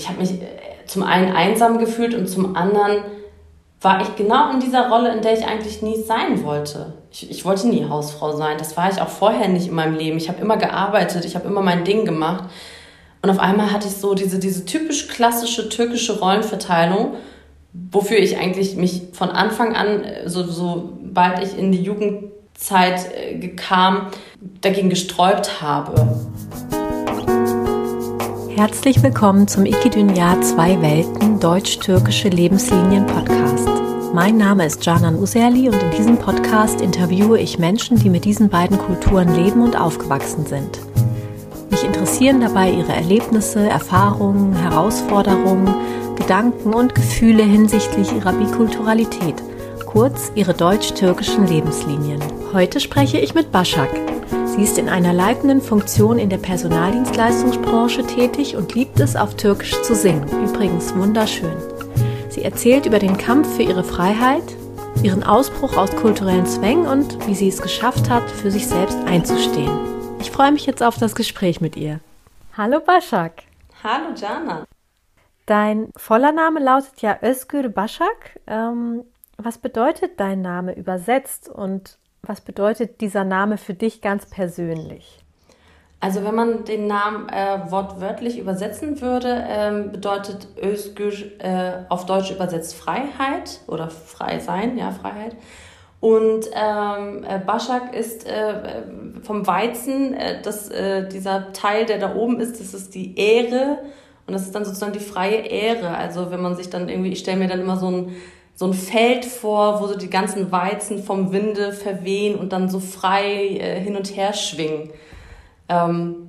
ich habe mich äh, zum einen einsam gefühlt und zum anderen war ich genau in dieser Rolle, in der ich eigentlich nie sein wollte. Ich, ich wollte nie Hausfrau sein. Das war ich auch vorher nicht in meinem Leben. Ich habe immer gearbeitet, ich habe immer mein Ding gemacht. Und auf einmal hatte ich so diese, diese typisch klassische türkische Rollenverteilung, wofür ich eigentlich mich von Anfang an, äh, so, sobald ich in die Jugendzeit äh, kam, dagegen gesträubt habe. Herzlich willkommen zum Ikidünya Zwei Welten Deutsch-Türkische Lebenslinien Podcast. Mein Name ist Canan Userli und in diesem Podcast interviewe ich Menschen, die mit diesen beiden Kulturen leben und aufgewachsen sind. Mich interessieren dabei ihre Erlebnisse, Erfahrungen, Herausforderungen, Gedanken und Gefühle hinsichtlich ihrer Bikulturalität, kurz ihre deutsch-türkischen Lebenslinien. Heute spreche ich mit Başak, Sie ist in einer leitenden Funktion in der Personaldienstleistungsbranche tätig und liebt es, auf Türkisch zu singen. Übrigens wunderschön. Sie erzählt über den Kampf für ihre Freiheit, ihren Ausbruch aus kulturellen Zwängen und wie sie es geschafft hat, für sich selbst einzustehen. Ich freue mich jetzt auf das Gespräch mit ihr. Hallo Başak. Hallo Jana. Dein voller Name lautet ja Özgür Başak. Ähm, was bedeutet dein Name übersetzt und was bedeutet dieser Name für dich ganz persönlich? Also wenn man den Namen äh, wortwörtlich übersetzen würde, ähm, bedeutet Özgür äh, auf Deutsch übersetzt Freiheit oder frei sein, ja, Freiheit. Und ähm, äh, Başak ist äh, vom Weizen, äh, das, äh, dieser Teil, der da oben ist, das ist die Ehre und das ist dann sozusagen die freie Ehre. Also wenn man sich dann irgendwie, ich stelle mir dann immer so ein so ein Feld vor, wo so die ganzen Weizen vom Winde verwehen und dann so frei äh, hin und her schwingen. Ähm,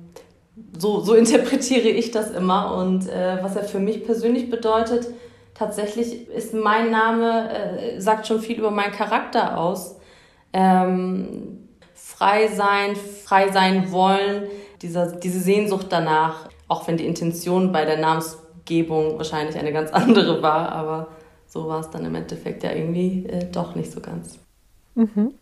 so, so interpretiere ich das immer. Und äh, was er für mich persönlich bedeutet, tatsächlich ist mein Name, äh, sagt schon viel über meinen Charakter aus. Ähm, frei sein, frei sein wollen, dieser, diese Sehnsucht danach, auch wenn die Intention bei der Namensgebung wahrscheinlich eine ganz andere war, aber so war es dann im Endeffekt ja irgendwie äh, doch nicht so ganz. Mhm.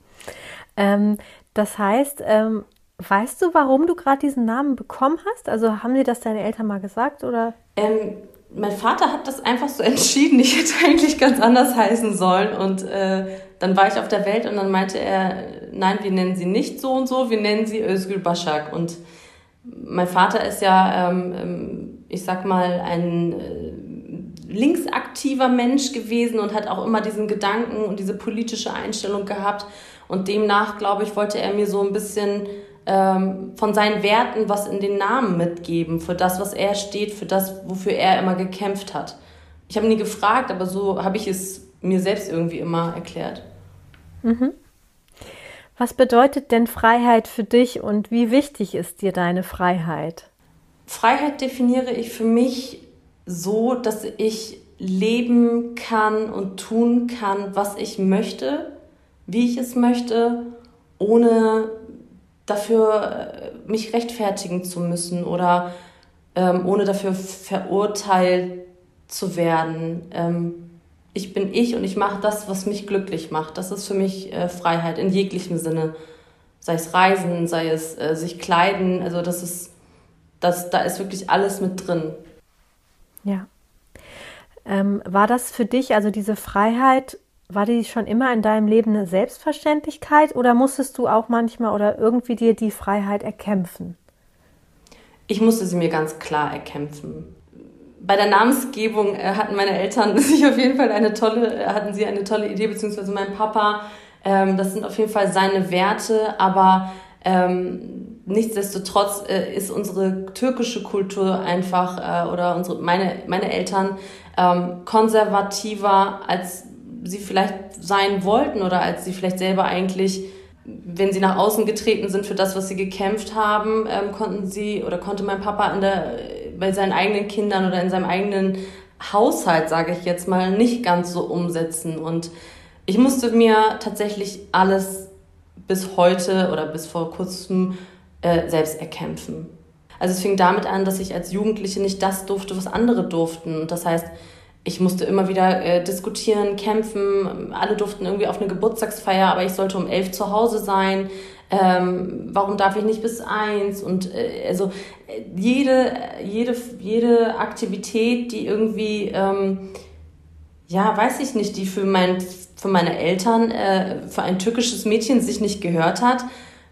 Ähm, das heißt, ähm, weißt du, warum du gerade diesen Namen bekommen hast? Also haben dir das deine Eltern mal gesagt oder? Ähm, mein Vater hat das einfach so entschieden. Ich hätte eigentlich ganz anders heißen sollen. Und äh, dann war ich auf der Welt und dann meinte er, nein, wir nennen sie nicht so und so, wir nennen sie Özgül Başak. Und mein Vater ist ja, ähm, ähm ich sag mal, ein äh, linksaktiver Mensch gewesen und hat auch immer diesen Gedanken und diese politische Einstellung gehabt. Und demnach, glaube ich, wollte er mir so ein bisschen ähm, von seinen Werten was in den Namen mitgeben, für das, was er steht, für das, wofür er immer gekämpft hat. Ich habe nie gefragt, aber so habe ich es mir selbst irgendwie immer erklärt. Mhm. Was bedeutet denn Freiheit für dich und wie wichtig ist dir deine Freiheit? Freiheit definiere ich für mich so, dass ich leben kann und tun kann, was ich möchte, wie ich es möchte, ohne dafür äh, mich rechtfertigen zu müssen oder ähm, ohne dafür verurteilt zu werden. Ähm, ich bin ich und ich mache das, was mich glücklich macht. Das ist für mich äh, Freiheit in jeglichem Sinne. Sei es Reisen, sei es äh, sich kleiden, also das ist, das, da ist wirklich alles mit drin. Ja. Ähm, war das für dich, also diese Freiheit, war die schon immer in deinem Leben eine Selbstverständlichkeit oder musstest du auch manchmal oder irgendwie dir die Freiheit erkämpfen? Ich musste sie mir ganz klar erkämpfen. Bei der Namensgebung äh, hatten meine Eltern sich auf jeden Fall eine tolle, äh, hatten sie eine tolle Idee, beziehungsweise mein Papa. Ähm, das sind auf jeden Fall seine Werte, aber ähm, nichtsdestotrotz äh, ist unsere türkische Kultur einfach äh, oder unsere, meine, meine Eltern ähm, konservativer, als sie vielleicht sein wollten oder als sie vielleicht selber eigentlich, wenn sie nach außen getreten sind für das, was sie gekämpft haben, ähm, konnten sie oder konnte mein Papa in der, bei seinen eigenen Kindern oder in seinem eigenen Haushalt, sage ich jetzt mal, nicht ganz so umsetzen. Und ich musste mir tatsächlich alles bis heute oder bis vor kurzem äh, selbst erkämpfen. Also es fing damit an, dass ich als Jugendliche nicht das durfte, was andere durften. Und das heißt, ich musste immer wieder äh, diskutieren, kämpfen. Alle durften irgendwie auf eine Geburtstagsfeier, aber ich sollte um elf zu Hause sein. Ähm, warum darf ich nicht bis eins? Und äh, also jede, jede, jede Aktivität, die irgendwie, ähm, ja, weiß ich nicht, die für, mein, für meine Eltern, äh, für ein türkisches Mädchen sich nicht gehört hat,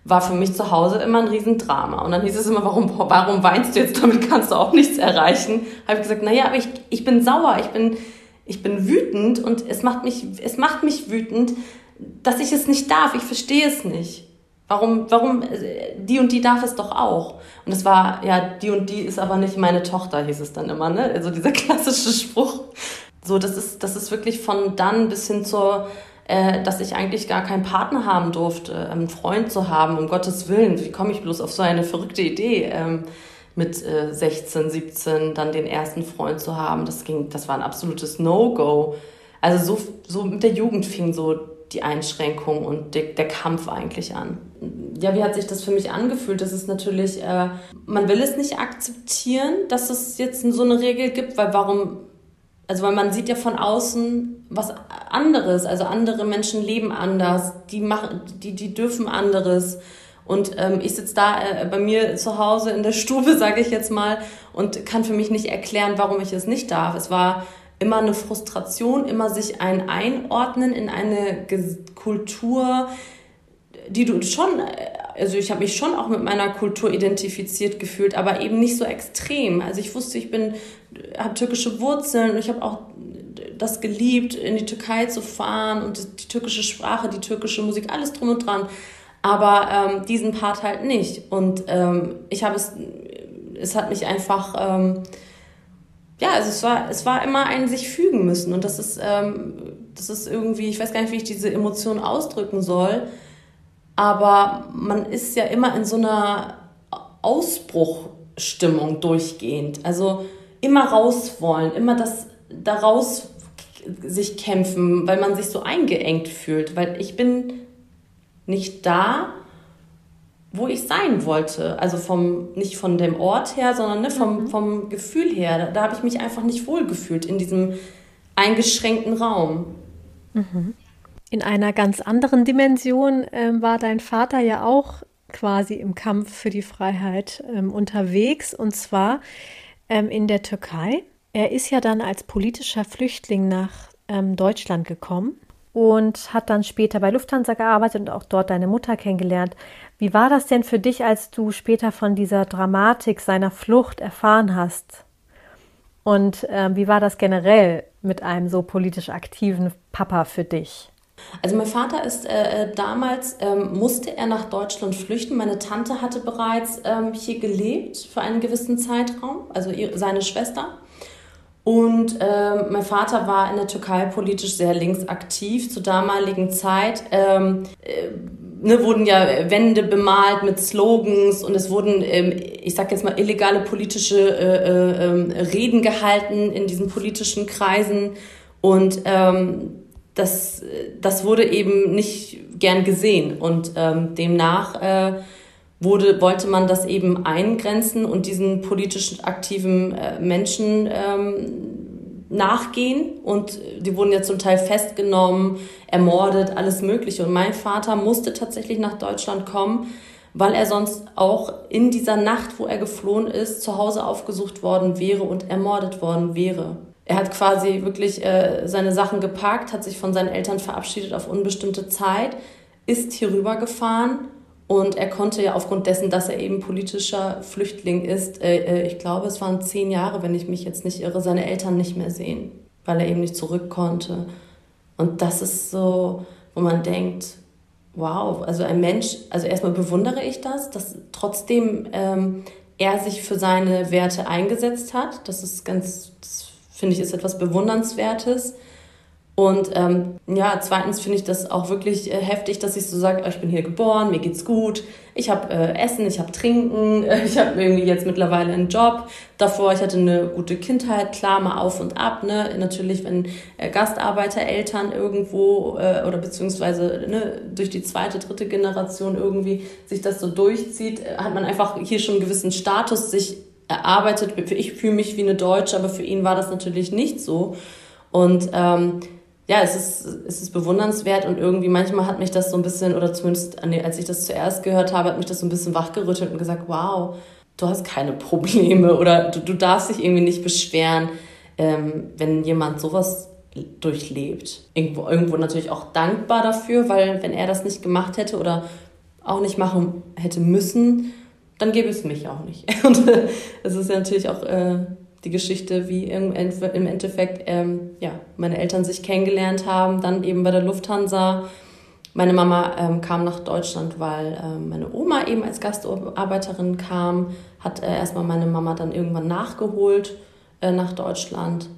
war für mich zu Hause immer ein Riesendrama. Und dann hieß es immer, warum, warum weinst du jetzt? Damit kannst du auch nichts erreichen. Habe ich gesagt, naja, aber ich, ich bin sauer, ich bin, ich bin wütend und es macht mich, es macht mich wütend, dass ich es nicht darf. Ich verstehe es nicht. Warum, warum, die und die darf es doch auch. Und es war, ja, die und die ist aber nicht meine Tochter, hieß es dann immer, ne? Also dieser klassische Spruch. So, das ist, das ist wirklich von dann bis hin zur, äh, dass ich eigentlich gar keinen Partner haben durfte, einen Freund zu haben, um Gottes Willen. Wie komme ich bloß auf so eine verrückte Idee? Ähm, mit äh, 16, 17 dann den ersten Freund zu haben, das ging, das war ein absolutes No-Go. Also so, so mit der Jugend fing so die Einschränkung und der, der Kampf eigentlich an. Ja, wie hat sich das für mich angefühlt? Das ist natürlich, äh, man will es nicht akzeptieren, dass es jetzt so eine Regel gibt, weil warum, also weil man sieht ja von außen was anderes, also andere Menschen leben anders, die machen, die, die dürfen anderes. Und ähm, ich sitze da äh, bei mir zu Hause in der Stube, sage ich jetzt mal, und kann für mich nicht erklären, warum ich es nicht darf. Es war immer eine Frustration, immer sich ein Einordnen in eine Kultur, die du schon, also ich habe mich schon auch mit meiner Kultur identifiziert gefühlt, aber eben nicht so extrem. Also ich wusste, ich bin, habe türkische Wurzeln und ich habe auch das geliebt, in die Türkei zu fahren und die türkische Sprache, die türkische Musik, alles drum und dran. Aber ähm, diesen Part halt nicht. Und ähm, ich habe es, es hat mich einfach ähm, ja, also es war, es war immer ein sich fügen müssen und das ist, ähm, das ist irgendwie, ich weiß gar nicht, wie ich diese Emotion ausdrücken soll, aber man ist ja immer in so einer Ausbruchstimmung durchgehend, also immer raus wollen, immer das daraus sich kämpfen, weil man sich so eingeengt fühlt, weil ich bin nicht da, wo ich sein wollte. Also vom, nicht von dem Ort her, sondern ne, vom, mhm. vom Gefühl her. Da, da habe ich mich einfach nicht wohlgefühlt in diesem eingeschränkten Raum. Mhm. In einer ganz anderen Dimension äh, war dein Vater ja auch quasi im Kampf für die Freiheit ähm, unterwegs und zwar ähm, in der Türkei. Er ist ja dann als politischer Flüchtling nach ähm, Deutschland gekommen und hat dann später bei Lufthansa gearbeitet und auch dort deine Mutter kennengelernt. Wie war das denn für dich, als du später von dieser Dramatik seiner Flucht erfahren hast? Und äh, wie war das generell mit einem so politisch aktiven Papa für dich? Also mein Vater ist äh, äh damals, ähm, musste er nach Deutschland flüchten. Meine Tante hatte bereits ähm, hier gelebt für einen gewissen Zeitraum, also ihre, seine Schwester. Und äh, mein Vater war in der Türkei politisch sehr links aktiv zur damaligen Zeit. Ähm, äh, ne, wurden ja Wände bemalt mit Slogans und es wurden, ähm, ich sag jetzt mal, illegale politische äh, äh, ähm, Reden gehalten in diesen politischen Kreisen. Und ähm, das, das wurde eben nicht gern gesehen. Und ähm, demnach äh, wurde, wollte man das eben eingrenzen und diesen politisch aktiven äh, Menschen ähm, nachgehen und die wurden ja zum Teil festgenommen, ermordet, alles Mögliche. Und mein Vater musste tatsächlich nach Deutschland kommen, weil er sonst auch in dieser Nacht, wo er geflohen ist, zu Hause aufgesucht worden wäre und ermordet worden wäre. Er hat quasi wirklich äh, seine Sachen gepackt, hat sich von seinen Eltern verabschiedet auf unbestimmte Zeit, ist hier rübergefahren und er konnte ja aufgrund dessen, dass er eben politischer Flüchtling ist, äh, äh, ich glaube, es waren zehn Jahre, wenn ich mich jetzt nicht irre, seine Eltern nicht mehr sehen, weil er eben nicht zurück konnte. Und das ist so, wo man denkt, wow, also ein Mensch, also erstmal bewundere ich das, dass trotzdem ähm, er sich für seine Werte eingesetzt hat. Das ist ganz, das finde ich, ist etwas Bewundernswertes. Und ähm, ja, zweitens finde ich das auch wirklich äh, heftig, dass ich so sage, oh, ich bin hier geboren, mir geht's gut, ich habe äh, Essen, ich habe Trinken, äh, ich habe irgendwie jetzt mittlerweile einen Job. Davor, ich hatte eine gute Kindheit, klar mal auf und ab. Ne? Natürlich, wenn äh, Gastarbeitereltern irgendwo äh, oder beziehungsweise ne, durch die zweite, dritte Generation irgendwie sich das so durchzieht, äh, hat man einfach hier schon einen gewissen Status sich erarbeitet. Ich fühle mich wie eine Deutsche, aber für ihn war das natürlich nicht so. Und ähm, ja, es ist, es ist bewundernswert und irgendwie manchmal hat mich das so ein bisschen, oder zumindest als ich das zuerst gehört habe, hat mich das so ein bisschen wachgerüttelt und gesagt, wow, du hast keine Probleme oder du, du darfst dich irgendwie nicht beschweren, ähm, wenn jemand sowas durchlebt. Irgendwo, irgendwo natürlich auch dankbar dafür, weil wenn er das nicht gemacht hätte oder auch nicht machen hätte müssen, dann gäbe es mich auch nicht. Und äh, es ist ja natürlich auch äh, die Geschichte, wie im, im Endeffekt ähm, ja, meine Eltern sich kennengelernt haben, dann eben bei der Lufthansa. Meine Mama ähm, kam nach Deutschland, weil ähm, meine Oma eben als Gastarbeiterin kam, hat äh, erstmal meine Mama dann irgendwann nachgeholt äh, nach Deutschland.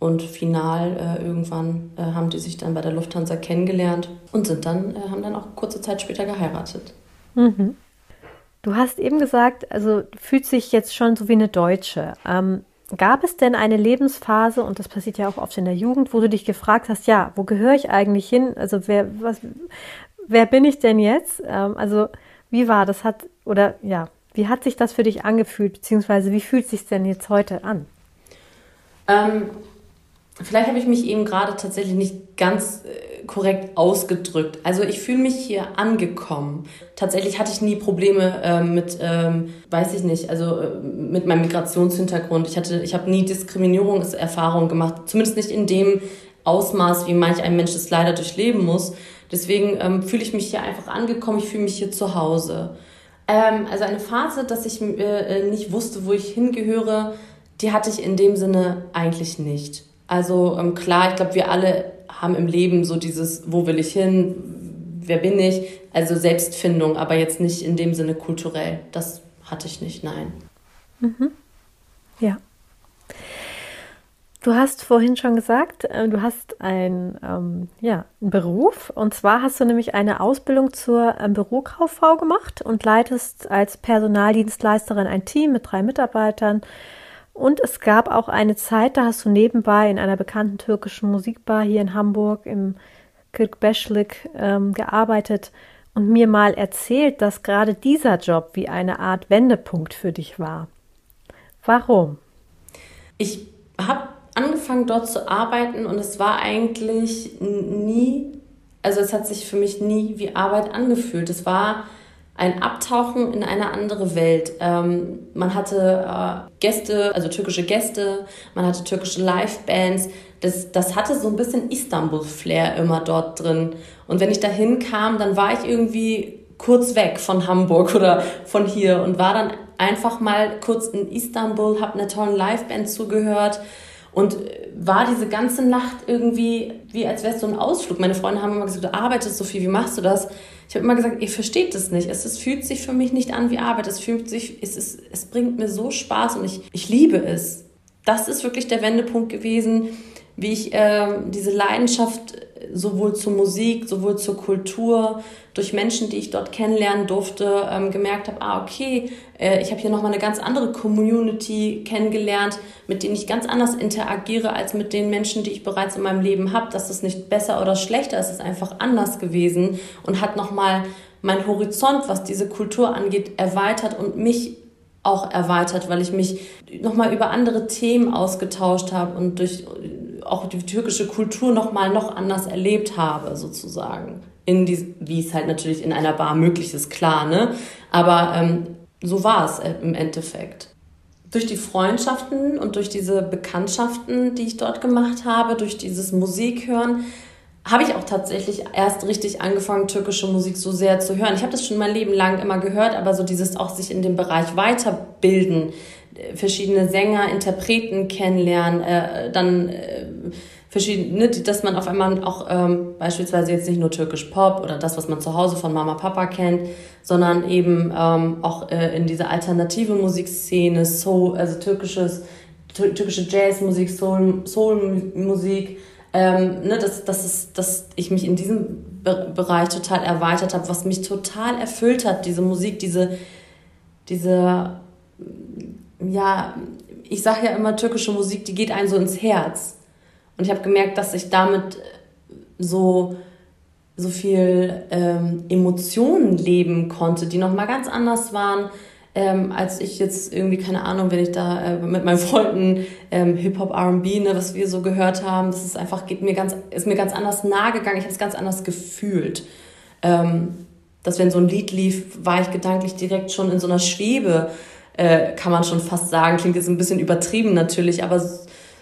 Und final äh, irgendwann äh, haben die sich dann bei der Lufthansa kennengelernt und sind dann, äh, haben dann auch kurze Zeit später geheiratet. Mhm. Du hast eben gesagt, also fühlt sich jetzt schon so wie eine Deutsche. Ähm, gab es denn eine Lebensphase, und das passiert ja auch oft in der Jugend, wo du dich gefragt hast, ja, wo gehöre ich eigentlich hin? Also wer, was, wer bin ich denn jetzt? Ähm, also wie war das? Hat, oder ja, wie hat sich das für dich angefühlt, beziehungsweise wie fühlt sich denn jetzt heute an? Ähm, Vielleicht habe ich mich eben gerade tatsächlich nicht ganz äh, korrekt ausgedrückt. Also ich fühle mich hier angekommen. Tatsächlich hatte ich nie Probleme äh, mit, ähm, weiß ich nicht, also äh, mit meinem Migrationshintergrund. Ich hatte, ich habe nie Diskriminierungserfahrungen gemacht, zumindest nicht in dem Ausmaß, wie manch ein Mensch es leider durchleben muss. Deswegen ähm, fühle ich mich hier einfach angekommen. Ich fühle mich hier zu Hause. Ähm, also eine Phase, dass ich äh, äh, nicht wusste, wo ich hingehöre, die hatte ich in dem Sinne eigentlich nicht. Also ähm, klar, ich glaube, wir alle haben im Leben so dieses, wo will ich hin, wer bin ich, also Selbstfindung, aber jetzt nicht in dem Sinne kulturell. Das hatte ich nicht, nein. Mhm. Ja. Du hast vorhin schon gesagt, äh, du hast ein, ähm, ja, einen Beruf und zwar hast du nämlich eine Ausbildung zur ähm, Bürokauffrau gemacht und leitest als Personaldienstleisterin ein Team mit drei Mitarbeitern und es gab auch eine Zeit, da hast du nebenbei in einer bekannten türkischen Musikbar hier in Hamburg im Kirkbeschlik ähm, gearbeitet und mir mal erzählt, dass gerade dieser Job wie eine Art Wendepunkt für dich war. Warum? Ich habe angefangen dort zu arbeiten und es war eigentlich nie, also es hat sich für mich nie wie Arbeit angefühlt. Es war ein Abtauchen in eine andere Welt. Ähm, man hatte äh, Gäste, also türkische Gäste, man hatte türkische Livebands. Das, das hatte so ein bisschen Istanbul-Flair immer dort drin. Und wenn ich dahin kam, dann war ich irgendwie kurz weg von Hamburg oder von hier und war dann einfach mal kurz in Istanbul, habe einer tollen Liveband zugehört und war diese ganze Nacht irgendwie wie als wäre es so ein Ausflug. Meine Freunde haben immer gesagt, du arbeitest so viel, wie machst du das? Ich habe immer gesagt, ihr versteht das nicht. Es, es fühlt sich für mich nicht an wie Arbeit. Es fühlt sich, es, ist, es bringt mir so Spaß und ich, ich liebe es. Das ist wirklich der Wendepunkt gewesen, wie ich äh, diese Leidenschaft sowohl zur Musik, sowohl zur Kultur, durch Menschen, die ich dort kennenlernen durfte, ähm, gemerkt habe, ah, okay, äh, ich habe hier nochmal eine ganz andere Community kennengelernt, mit denen ich ganz anders interagiere als mit den Menschen, die ich bereits in meinem Leben habe. Das ist nicht besser oder schlechter, es ist einfach anders gewesen und hat nochmal mein Horizont, was diese Kultur angeht, erweitert und mich auch erweitert, weil ich mich nochmal über andere Themen ausgetauscht habe und durch auch die türkische Kultur nochmal noch anders erlebt habe, sozusagen. In die, wie es halt natürlich in einer Bar möglich ist, klar, ne? Aber ähm, so war es äh, im Endeffekt. Durch die Freundschaften und durch diese Bekanntschaften, die ich dort gemacht habe, durch dieses Musikhören, habe ich auch tatsächlich erst richtig angefangen, türkische Musik so sehr zu hören. Ich habe das schon mein Leben lang immer gehört, aber so dieses auch sich in dem Bereich weiterbilden, verschiedene Sänger, Interpreten kennenlernen, äh, dann äh, verschiedene, ne, dass man auf einmal auch ähm, beispielsweise jetzt nicht nur türkisch Pop oder das, was man zu Hause von Mama Papa kennt, sondern eben ähm, auch äh, in diese alternative Musikszene, Soul, also türkisches, türkische Jazzmusik, Soul, Soulmusik, ähm, ne, dass, dass, es, dass ich mich in diesem Be Bereich total erweitert habe, was mich total erfüllt hat, diese Musik, diese, diese ja, ich sage ja immer, türkische Musik, die geht einem so ins Herz. Und ich habe gemerkt, dass ich damit äh, so, so viel ähm, Emotionen leben konnte, die nochmal ganz anders waren, ähm, als ich jetzt irgendwie, keine Ahnung, wenn ich da äh, mit meinen Freunden ähm, Hip-Hop, R&B, ne, was wir so gehört haben, das ist einfach, geht mir ganz, ist mir ganz anders nahe gegangen, ich habe es ganz anders gefühlt. Ähm, dass wenn so ein Lied lief, war ich gedanklich direkt schon in so einer Schwebe, äh, kann man schon fast sagen, klingt jetzt ein bisschen übertrieben natürlich, aber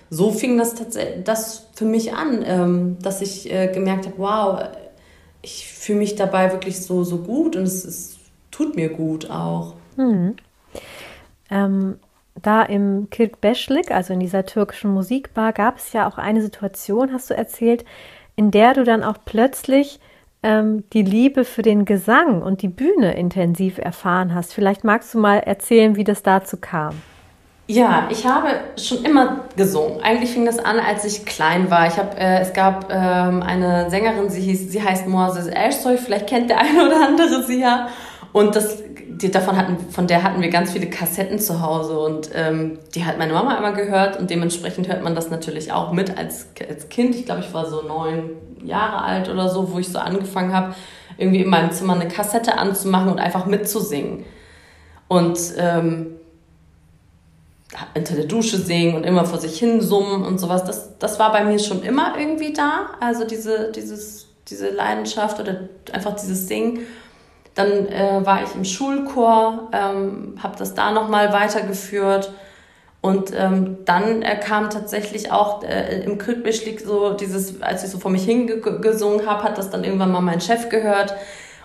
so fing das das für mich an, ähm, dass ich äh, gemerkt habe, wow, ich fühle mich dabei wirklich so, so gut und es, es tut mir gut auch. Mhm. Ähm, da im Kirkbeschlik, also in dieser türkischen Musikbar, gab es ja auch eine Situation, hast du erzählt, in der du dann auch plötzlich ähm, die Liebe für den Gesang und die Bühne intensiv erfahren hast. Vielleicht magst du mal erzählen, wie das dazu kam. Ja, ich habe schon immer gesungen. Eigentlich fing das an, als ich klein war. Ich hab, äh, es gab ähm, eine Sängerin, sie, hieß, sie heißt Moises Ersoy, vielleicht kennt der eine oder andere sie ja. Und das, die, davon hatten, von der hatten wir ganz viele Kassetten zu Hause und ähm, die hat meine Mama immer gehört und dementsprechend hört man das natürlich auch mit als, als Kind. Ich glaube, ich war so neun Jahre alt oder so, wo ich so angefangen habe, irgendwie in meinem Zimmer eine Kassette anzumachen und einfach mitzusingen. Und ähm, unter der Dusche singen und immer vor sich hin summen und sowas. Das, das war bei mir schon immer irgendwie da. Also diese, dieses, diese Leidenschaft oder einfach dieses Singen. Dann äh, war ich im Schulchor, ähm, habe das da nochmal weitergeführt. Und ähm, dann äh, kam tatsächlich auch äh, im Krütbischlik so dieses, als ich so vor mich hingesungen habe, hat das dann irgendwann mal mein Chef gehört.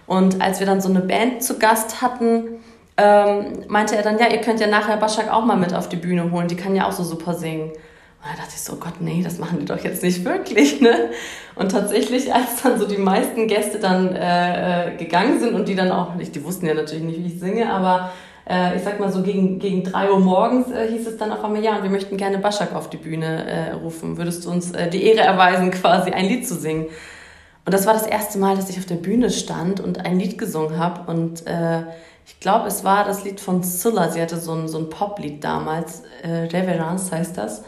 Und als wir dann so eine Band zu Gast hatten, ähm, meinte er dann, ja, ihr könnt ja nachher Baschak auch mal mit auf die Bühne holen, die kann ja auch so super singen. Und da dachte ich so, Gott, nee, das machen die doch jetzt nicht wirklich, ne? Und tatsächlich, als dann so die meisten Gäste dann äh, äh, gegangen sind und die dann auch, die wussten ja natürlich nicht, wie ich singe, aber äh, ich sag mal so gegen, gegen drei Uhr morgens äh, hieß es dann auf einmal, ja, wir möchten gerne Baschak auf die Bühne äh, rufen. Würdest du uns äh, die Ehre erweisen, quasi ein Lied zu singen? Und das war das erste Mal, dass ich auf der Bühne stand und ein Lied gesungen habe und äh, ich glaube, es war das Lied von Scylla. Sie hatte so ein, so ein Poplied damals. Äh, Reverence heißt das.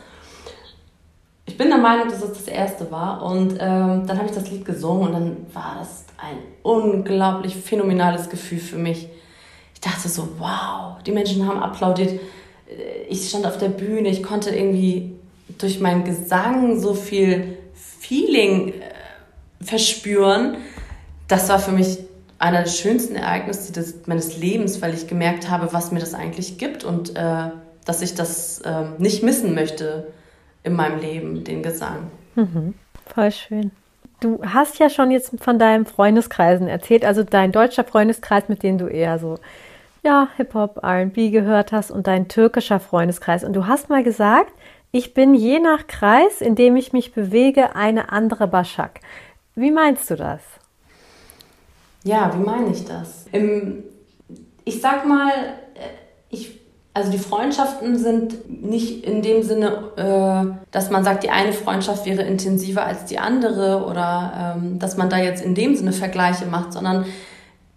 Ich bin der Meinung, dass es das erste war. Und ähm, dann habe ich das Lied gesungen und dann war das ein unglaublich phänomenales Gefühl für mich. Ich dachte so, wow, die Menschen haben applaudiert. Ich stand auf der Bühne, ich konnte irgendwie durch meinen Gesang so viel Feeling äh, verspüren. Das war für mich einer der schönsten Ereignisse des, meines Lebens, weil ich gemerkt habe, was mir das eigentlich gibt und äh, dass ich das äh, nicht missen möchte in meinem Leben, den Gesang. Mhm. Voll schön. Du hast ja schon jetzt von deinen Freundeskreisen erzählt, also dein deutscher Freundeskreis, mit dem du eher so ja, Hip-Hop, RB gehört hast und dein türkischer Freundeskreis. Und du hast mal gesagt, ich bin je nach Kreis, in dem ich mich bewege, eine andere Baschak. Wie meinst du das? Ja, wie meine ich das? Im, ich sag mal, äh, ich, also die Freundschaften sind nicht in dem Sinne, äh, dass man sagt, die eine Freundschaft wäre intensiver als die andere oder ähm, dass man da jetzt in dem Sinne Vergleiche macht, sondern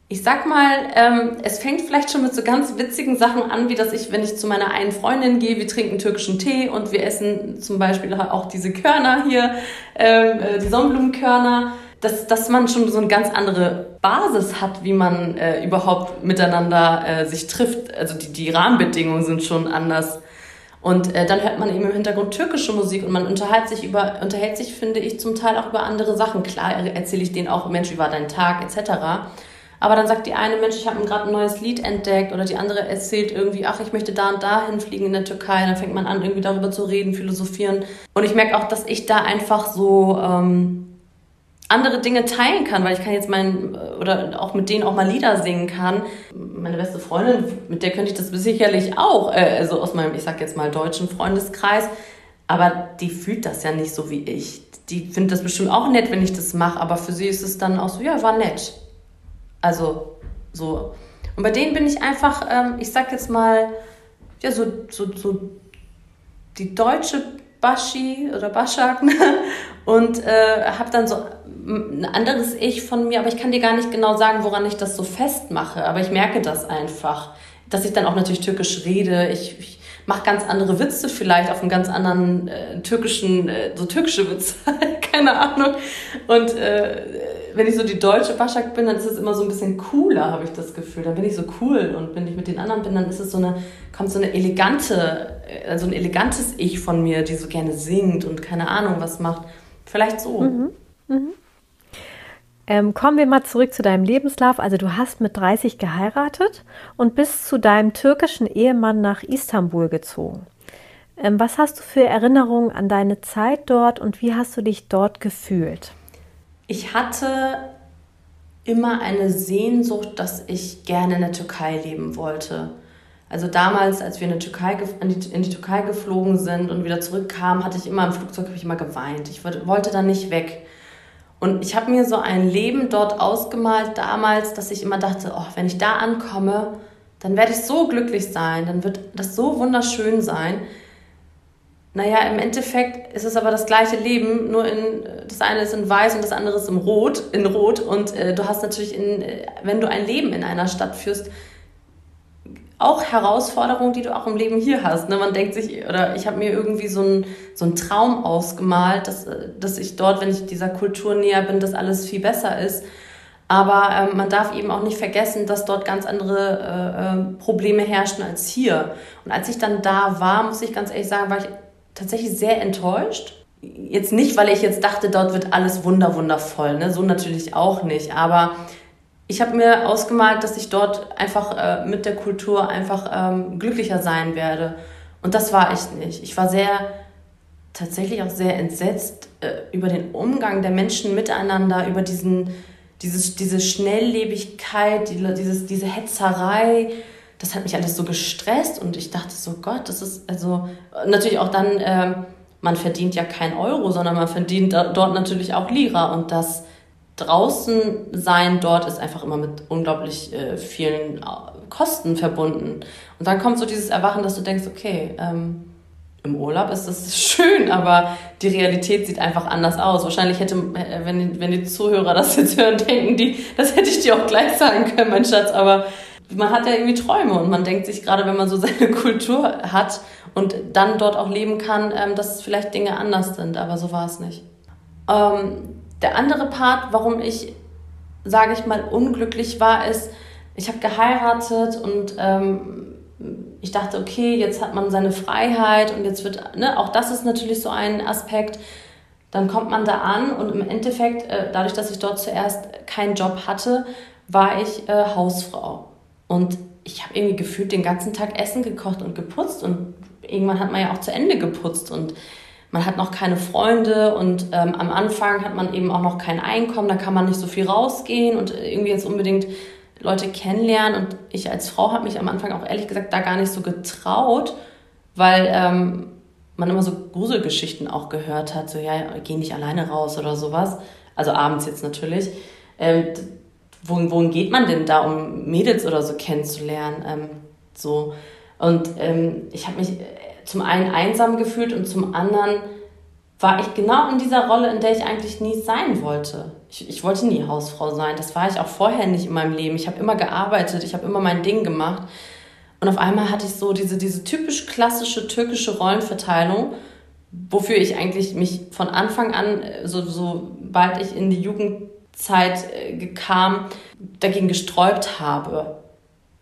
ich sag mal, ähm, es fängt vielleicht schon mit so ganz witzigen Sachen an, wie dass ich, wenn ich zu meiner einen Freundin gehe, wir trinken türkischen Tee und wir essen zum Beispiel auch diese Körner hier, ähm, äh, die Sonnenblumenkörner dass, dass man schon so eine ganz andere Basis hat, wie man äh, überhaupt miteinander äh, sich trifft. Also die, die Rahmenbedingungen sind schon anders. Und äh, dann hört man eben im Hintergrund türkische Musik und man unterhält sich über, unterhält sich, finde ich, zum Teil auch über andere Sachen. Klar erzähle ich denen auch, Mensch, wie war dein Tag, etc. Aber dann sagt die eine, Mensch, ich habe gerade ein neues Lied entdeckt oder die andere erzählt irgendwie, ach, ich möchte da und da hinfliegen in der Türkei. Dann fängt man an, irgendwie darüber zu reden, philosophieren. Und ich merke auch, dass ich da einfach so ähm, andere Dinge teilen kann, weil ich kann jetzt meinen oder auch mit denen auch mal Lieder singen kann. Meine beste Freundin, mit der könnte ich das sicherlich auch, äh, also aus meinem, ich sag jetzt mal deutschen Freundeskreis, aber die fühlt das ja nicht so wie ich. Die findet das bestimmt auch nett, wenn ich das mache, aber für sie ist es dann auch so, ja, war nett. Also so. Und bei denen bin ich einfach, ähm, ich sag jetzt mal, ja, so, so, so die deutsche Baschi oder Baschak ne? und äh, habe dann so ein anderes Ich von mir, aber ich kann dir gar nicht genau sagen, woran ich das so festmache, aber ich merke das einfach, dass ich dann auch natürlich türkisch rede. Ich, ich mache ganz andere Witze vielleicht auf einem ganz anderen äh, türkischen, äh, so türkische Witze, keine Ahnung. Und äh, wenn ich so die deutsche Başak bin, dann ist es immer so ein bisschen cooler, habe ich das Gefühl. Dann bin ich so cool und wenn ich mit den anderen bin, dann ist es so eine, kommt so eine elegante, also ein elegantes Ich von mir, die so gerne singt und keine Ahnung was macht. Vielleicht so. Mhm. Mhm. Ähm, kommen wir mal zurück zu deinem Lebenslauf. Also du hast mit 30 geheiratet und bist zu deinem türkischen Ehemann nach Istanbul gezogen. Ähm, was hast du für Erinnerungen an deine Zeit dort und wie hast du dich dort gefühlt? Ich hatte immer eine Sehnsucht, dass ich gerne in der Türkei leben wollte. Also damals, als wir in, Türkei, die, in die Türkei geflogen sind und wieder zurückkamen, hatte ich immer im Flugzeug ich immer geweint. Ich wollte da nicht weg. Und ich habe mir so ein Leben dort ausgemalt damals, dass ich immer dachte, oh, wenn ich da ankomme, dann werde ich so glücklich sein, dann wird das so wunderschön sein. Naja, im Endeffekt ist es aber das gleiche Leben, nur in, das eine ist in weiß und das andere ist in rot, in rot. Und äh, du hast natürlich, in, äh, wenn du ein Leben in einer Stadt führst, auch Herausforderungen, die du auch im Leben hier hast. Ne? Man denkt sich, oder ich habe mir irgendwie so einen so Traum ausgemalt, dass, dass ich dort, wenn ich dieser Kultur näher bin, dass alles viel besser ist. Aber ähm, man darf eben auch nicht vergessen, dass dort ganz andere äh, äh, Probleme herrschen als hier. Und als ich dann da war, muss ich ganz ehrlich sagen, war ich tatsächlich sehr enttäuscht. Jetzt nicht, weil ich jetzt dachte, dort wird alles wunder wundervoll, ne? so natürlich auch nicht. Aber ich habe mir ausgemalt, dass ich dort einfach äh, mit der Kultur einfach ähm, glücklicher sein werde. Und das war ich nicht. Ich war sehr, tatsächlich auch sehr entsetzt äh, über den Umgang der Menschen miteinander, über diesen, dieses, diese Schnelllebigkeit, die, dieses, diese Hetzerei. Das hat mich alles so gestresst und ich dachte so, Gott, das ist also natürlich auch dann, äh, man verdient ja kein Euro, sondern man verdient dort natürlich auch Lira und das draußen sein dort ist einfach immer mit unglaublich äh, vielen äh, Kosten verbunden. Und dann kommt so dieses Erwachen, dass du denkst, okay, ähm, im Urlaub ist das schön, aber die Realität sieht einfach anders aus. Wahrscheinlich hätte, äh, wenn, wenn die Zuhörer das jetzt hören, denken die, das hätte ich dir auch gleich sagen können, mein Schatz, aber man hat ja irgendwie Träume und man denkt sich gerade, wenn man so seine Kultur hat und dann dort auch leben kann, ähm, dass vielleicht Dinge anders sind, aber so war es nicht. Ähm, der andere Part, warum ich, sage ich mal, unglücklich war, ist, ich habe geheiratet und ähm, ich dachte, okay, jetzt hat man seine Freiheit und jetzt wird, ne, auch das ist natürlich so ein Aspekt. Dann kommt man da an und im Endeffekt, äh, dadurch, dass ich dort zuerst keinen Job hatte, war ich äh, Hausfrau. Und ich habe irgendwie gefühlt den ganzen Tag Essen gekocht und geputzt und irgendwann hat man ja auch zu Ende geputzt und man hat noch keine Freunde und ähm, am Anfang hat man eben auch noch kein Einkommen, da kann man nicht so viel rausgehen und irgendwie jetzt unbedingt Leute kennenlernen. Und ich als Frau habe mich am Anfang auch ehrlich gesagt da gar nicht so getraut, weil ähm, man immer so Gruselgeschichten auch gehört hat, so ja, geh nicht alleine raus oder sowas. Also abends jetzt natürlich. Ähm, wohin, wohin geht man denn da, um Mädels oder so kennenzulernen? Ähm, so. Und ähm, ich habe mich zum einen einsam gefühlt und zum anderen war ich genau in dieser Rolle, in der ich eigentlich nie sein wollte. Ich, ich wollte nie Hausfrau sein. Das war ich auch vorher nicht in meinem Leben. Ich habe immer gearbeitet, ich habe immer mein Ding gemacht. Und auf einmal hatte ich so diese, diese typisch klassische türkische Rollenverteilung, wofür ich eigentlich mich von Anfang an, so, sobald ich in die Jugendzeit äh, kam, dagegen gesträubt habe.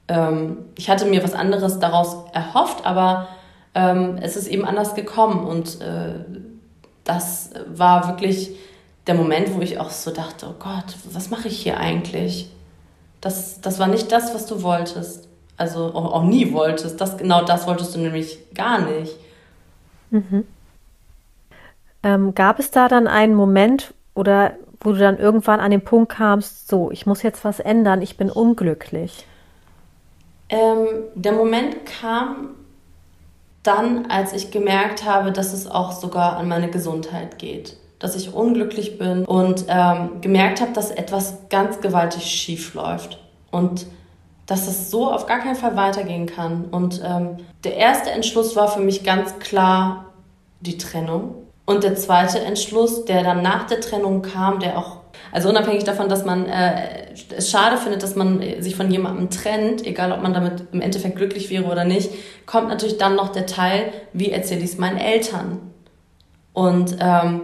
Ähm, ich hatte mir was anderes daraus erhofft, aber ähm, es ist eben anders gekommen. Und äh, das war wirklich der Moment, wo ich auch so dachte, oh Gott, was mache ich hier eigentlich? Das, das war nicht das, was du wolltest. Also auch, auch nie wolltest. Das, genau das wolltest du nämlich gar nicht. Mhm. Ähm, gab es da dann einen Moment oder wo du dann irgendwann an den Punkt kamst, so, ich muss jetzt was ändern, ich bin unglücklich? Ähm, der Moment kam dann, als ich gemerkt habe, dass es auch sogar an meine Gesundheit geht, dass ich unglücklich bin und ähm, gemerkt habe, dass etwas ganz gewaltig schief läuft und dass es so auf gar keinen Fall weitergehen kann. Und ähm, der erste Entschluss war für mich ganz klar die Trennung. Und der zweite Entschluss, der dann nach der Trennung kam, der auch also unabhängig davon, dass man äh, es schade findet, dass man sich von jemandem trennt, egal ob man damit im Endeffekt glücklich wäre oder nicht, kommt natürlich dann noch der Teil, wie erzähle ich es meinen Eltern. Und ähm,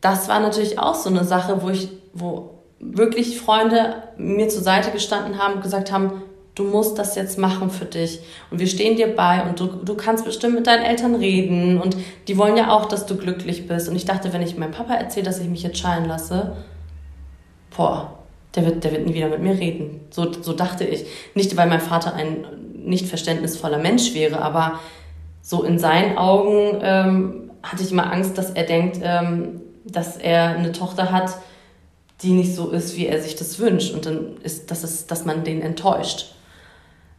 das war natürlich auch so eine Sache, wo ich, wo wirklich Freunde mir zur Seite gestanden haben und gesagt haben, du musst das jetzt machen für dich und wir stehen dir bei und du, du kannst bestimmt mit deinen Eltern reden und die wollen ja auch, dass du glücklich bist. Und ich dachte, wenn ich meinem Papa erzähle, dass ich mich jetzt scheiden lasse, boah, der wird, der wird nie wieder mit mir reden. So, so dachte ich. Nicht, weil mein Vater ein nicht verständnisvoller Mensch wäre, aber so in seinen Augen ähm, hatte ich immer Angst, dass er denkt, ähm, dass er eine Tochter hat, die nicht so ist, wie er sich das wünscht. Und dann ist, dass, es, dass man den enttäuscht.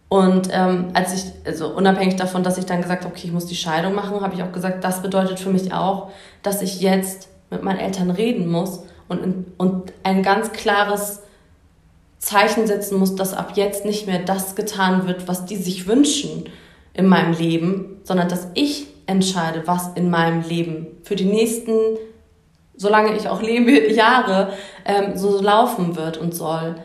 Und ähm, als ich, also unabhängig davon, dass ich dann gesagt habe, okay, ich muss die Scheidung machen, habe ich auch gesagt, das bedeutet für mich auch, dass ich jetzt mit meinen Eltern reden muss und, und ein ganz klares Zeichen setzen muss, dass ab jetzt nicht mehr das getan wird, was die sich wünschen in meinem Leben, sondern dass ich entscheide, was in meinem Leben für die nächsten, solange ich auch lebe, Jahre ähm, so laufen wird und soll.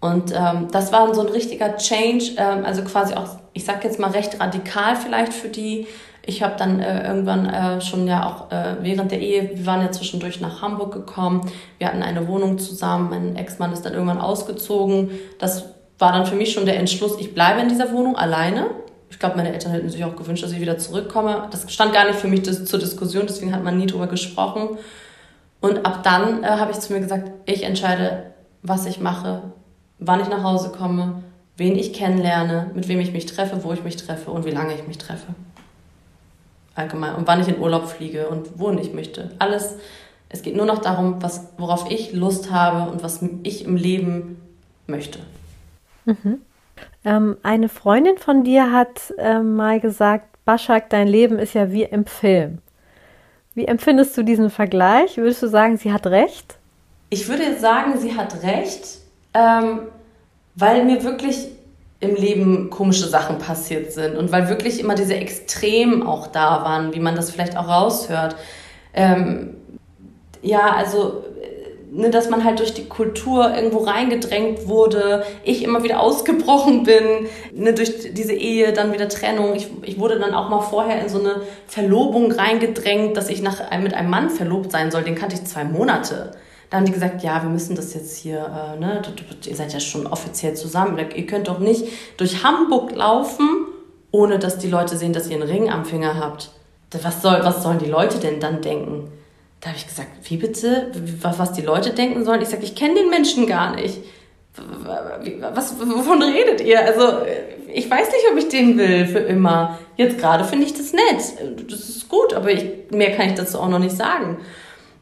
Und ähm, das war so ein richtiger Change, ähm, also quasi auch, ich sag jetzt mal recht radikal vielleicht für die. Ich habe dann äh, irgendwann äh, schon ja auch äh, während der Ehe, wir waren ja zwischendurch nach Hamburg gekommen, wir hatten eine Wohnung zusammen, mein Ex-Mann ist dann irgendwann ausgezogen. Das war dann für mich schon der Entschluss, ich bleibe in dieser Wohnung alleine. Ich glaube, meine Eltern hätten sich auch gewünscht, dass ich wieder zurückkomme. Das stand gar nicht für mich das, zur Diskussion, deswegen hat man nie drüber gesprochen. Und ab dann äh, habe ich zu mir gesagt, ich entscheide, was ich mache, wann ich nach Hause komme, wen ich kennenlerne, mit wem ich mich treffe, wo ich mich treffe und wie lange ich mich treffe. Allgemein. Und wann ich in Urlaub fliege und wohin ich möchte. Alles. Es geht nur noch darum, was, worauf ich Lust habe und was ich im Leben möchte. Mhm. Ähm, eine Freundin von dir hat ähm, mal gesagt, Baschak, dein Leben ist ja wie im Film. Wie empfindest du diesen Vergleich? Würdest du sagen, sie hat recht? Ich würde sagen, sie hat recht ähm, weil mir wirklich im Leben komische Sachen passiert sind und weil wirklich immer diese Extremen auch da waren, wie man das vielleicht auch raushört. Ähm, ja, also ne, dass man halt durch die Kultur irgendwo reingedrängt wurde, ich immer wieder ausgebrochen bin, ne, durch diese Ehe, dann wieder Trennung. Ich, ich wurde dann auch mal vorher in so eine Verlobung reingedrängt, dass ich nach, mit einem Mann verlobt sein soll. Den kannte ich zwei Monate. Da haben die gesagt, ja, wir müssen das jetzt hier, äh, ne, ihr seid ja schon offiziell zusammen. Ihr könnt doch nicht durch Hamburg laufen, ohne dass die Leute sehen, dass ihr einen Ring am Finger habt. Was, soll, was sollen die Leute denn dann denken? Da habe ich gesagt, wie bitte? Was die Leute denken sollen? Ich sage, ich kenne den Menschen gar nicht. Was, wovon redet ihr? Also, ich weiß nicht, ob ich den will für immer. Jetzt gerade finde ich das nett. Das ist gut, aber ich, mehr kann ich dazu auch noch nicht sagen.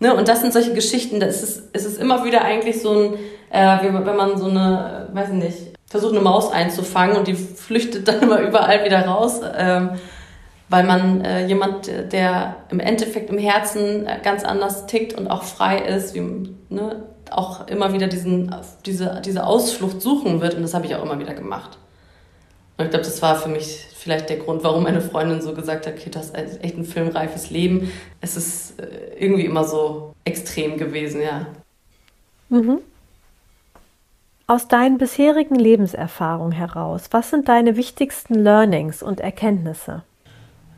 Ne? Und das sind solche Geschichten, da ist es, ist immer wieder eigentlich so ein, äh, wenn man so eine, weiß ich nicht, versucht eine Maus einzufangen und die flüchtet dann immer überall wieder raus, ähm, weil man äh, jemand, der im Endeffekt im Herzen äh, ganz anders tickt und auch frei ist, wie, ne, auch immer wieder diesen, diese, diese Ausflucht suchen wird und das habe ich auch immer wieder gemacht. Und ich glaube, das war für mich vielleicht der Grund, warum meine Freundin so gesagt hat, okay, das ist echt ein filmreifes Leben. Es ist äh, irgendwie immer so extrem gewesen, ja. Mhm. Aus deinen bisherigen Lebenserfahrungen heraus, was sind deine wichtigsten Learnings und Erkenntnisse?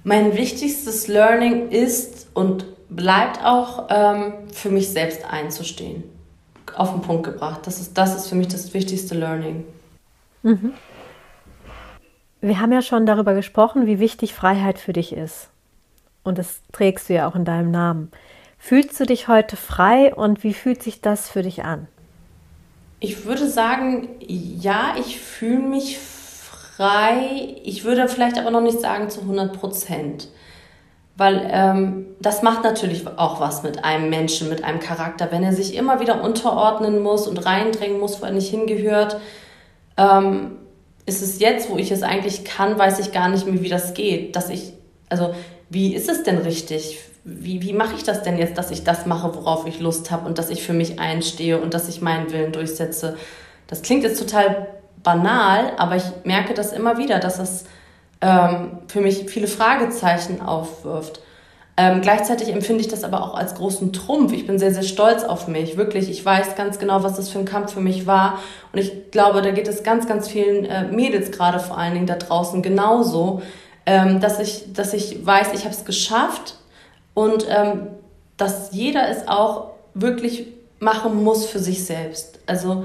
Mein wichtigstes Learning ist und bleibt auch ähm, für mich selbst einzustehen. Auf den Punkt gebracht. Das ist, das ist für mich das wichtigste Learning. Mhm. Wir haben ja schon darüber gesprochen, wie wichtig Freiheit für dich ist. Und das trägst du ja auch in deinem Namen. Fühlst du dich heute frei und wie fühlt sich das für dich an? Ich würde sagen, ja, ich fühle mich frei. Ich würde vielleicht aber noch nicht sagen zu 100 Prozent. Weil ähm, das macht natürlich auch was mit einem Menschen, mit einem Charakter, wenn er sich immer wieder unterordnen muss und reindrängen muss, wo er nicht hingehört. Ähm, ist es jetzt, wo ich es eigentlich kann, weiß ich gar nicht mehr, wie das geht. Dass ich, also, wie ist es denn richtig? Wie, wie mache ich das denn jetzt, dass ich das mache, worauf ich Lust habe und dass ich für mich einstehe und dass ich meinen Willen durchsetze? Das klingt jetzt total banal, aber ich merke das immer wieder, dass es ähm, für mich viele Fragezeichen aufwirft. Ähm, gleichzeitig empfinde ich das aber auch als großen Trumpf. Ich bin sehr, sehr stolz auf mich. Wirklich, ich weiß ganz genau, was das für ein Kampf für mich war. Und ich glaube, da geht es ganz, ganz vielen äh, Mädels gerade vor allen Dingen da draußen genauso, ähm, dass, ich, dass ich weiß, ich habe es geschafft und ähm, dass jeder es auch wirklich machen muss für sich selbst. Also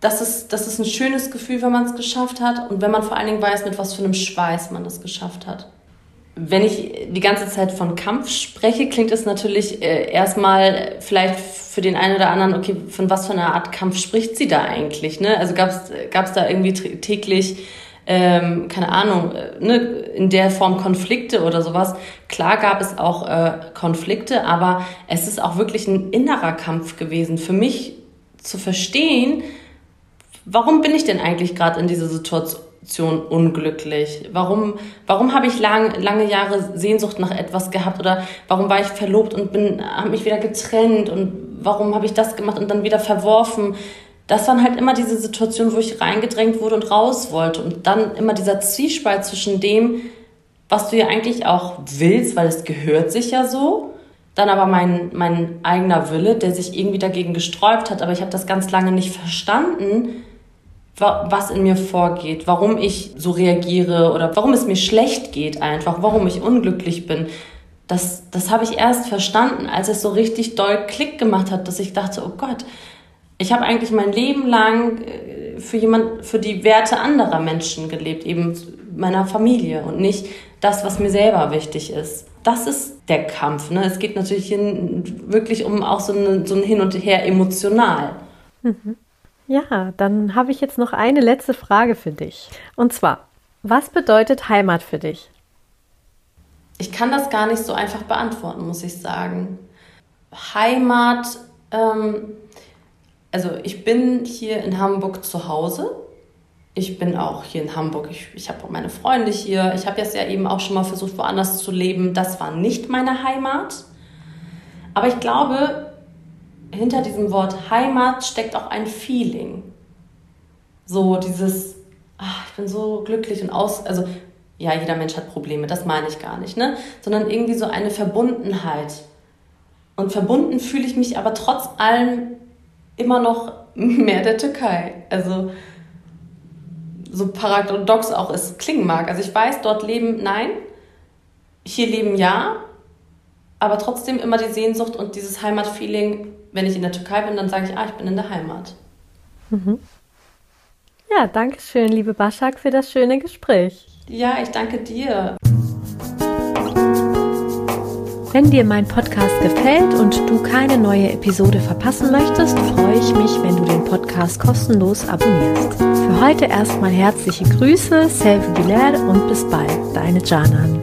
das ist, das ist ein schönes Gefühl, wenn man es geschafft hat und wenn man vor allen Dingen weiß, mit was für einem Schweiß man das geschafft hat. Wenn ich die ganze Zeit von Kampf spreche, klingt es natürlich äh, erstmal vielleicht für den einen oder anderen, okay, von was für einer Art Kampf spricht sie da eigentlich? Ne? Also gab es da irgendwie täglich, ähm, keine Ahnung, äh, ne, in der Form Konflikte oder sowas? Klar gab es auch äh, Konflikte, aber es ist auch wirklich ein innerer Kampf gewesen. Für mich zu verstehen, warum bin ich denn eigentlich gerade in dieser Situation unglücklich? Warum, warum habe ich lang, lange Jahre Sehnsucht nach etwas gehabt oder warum war ich verlobt und habe mich wieder getrennt und warum habe ich das gemacht und dann wieder verworfen? Das waren halt immer diese Situationen, wo ich reingedrängt wurde und raus wollte und dann immer dieser Zwiespalt zwischen dem, was du ja eigentlich auch willst, weil es gehört sich ja so, dann aber mein, mein eigener Wille, der sich irgendwie dagegen gesträubt hat, aber ich habe das ganz lange nicht verstanden, was in mir vorgeht, warum ich so reagiere oder warum es mir schlecht geht einfach, warum ich unglücklich bin. Das, das habe ich erst verstanden, als es so richtig doll Klick gemacht hat, dass ich dachte, oh Gott, ich habe eigentlich mein Leben lang äh, für jemand, für die Werte anderer Menschen gelebt, eben meiner Familie und nicht das, was mir selber wichtig ist. Das ist der Kampf. Ne? Es geht natürlich hin, wirklich um auch so, eine, so ein Hin und Her emotional. Mhm. Ja, dann habe ich jetzt noch eine letzte Frage für dich. Und zwar, was bedeutet Heimat für dich? Ich kann das gar nicht so einfach beantworten, muss ich sagen. Heimat, ähm, also ich bin hier in Hamburg zu Hause. Ich bin auch hier in Hamburg. Ich, ich habe auch meine Freunde hier. Ich habe jetzt ja eben auch schon mal versucht, woanders zu leben. Das war nicht meine Heimat. Aber ich glaube, hinter diesem Wort Heimat steckt auch ein Feeling. So dieses, ach, ich bin so glücklich und aus, also ja, jeder Mensch hat Probleme, das meine ich gar nicht, ne? Sondern irgendwie so eine Verbundenheit. Und verbunden fühle ich mich aber trotz allem immer noch mehr der Türkei. Also so paradox auch es klingen mag. Also ich weiß, dort leben nein, hier leben ja, aber trotzdem immer die Sehnsucht und dieses Heimatfeeling wenn ich in der Türkei bin, dann sage ich, ah, ich bin in der Heimat. Mhm. Ja, danke schön, liebe Baschak, für das schöne Gespräch. Ja, ich danke dir. Wenn dir mein Podcast gefällt und du keine neue Episode verpassen möchtest, freue ich mich, wenn du den Podcast kostenlos abonnierst. Für heute erstmal herzliche Grüße, Selvi Bilal und bis bald, deine Janan.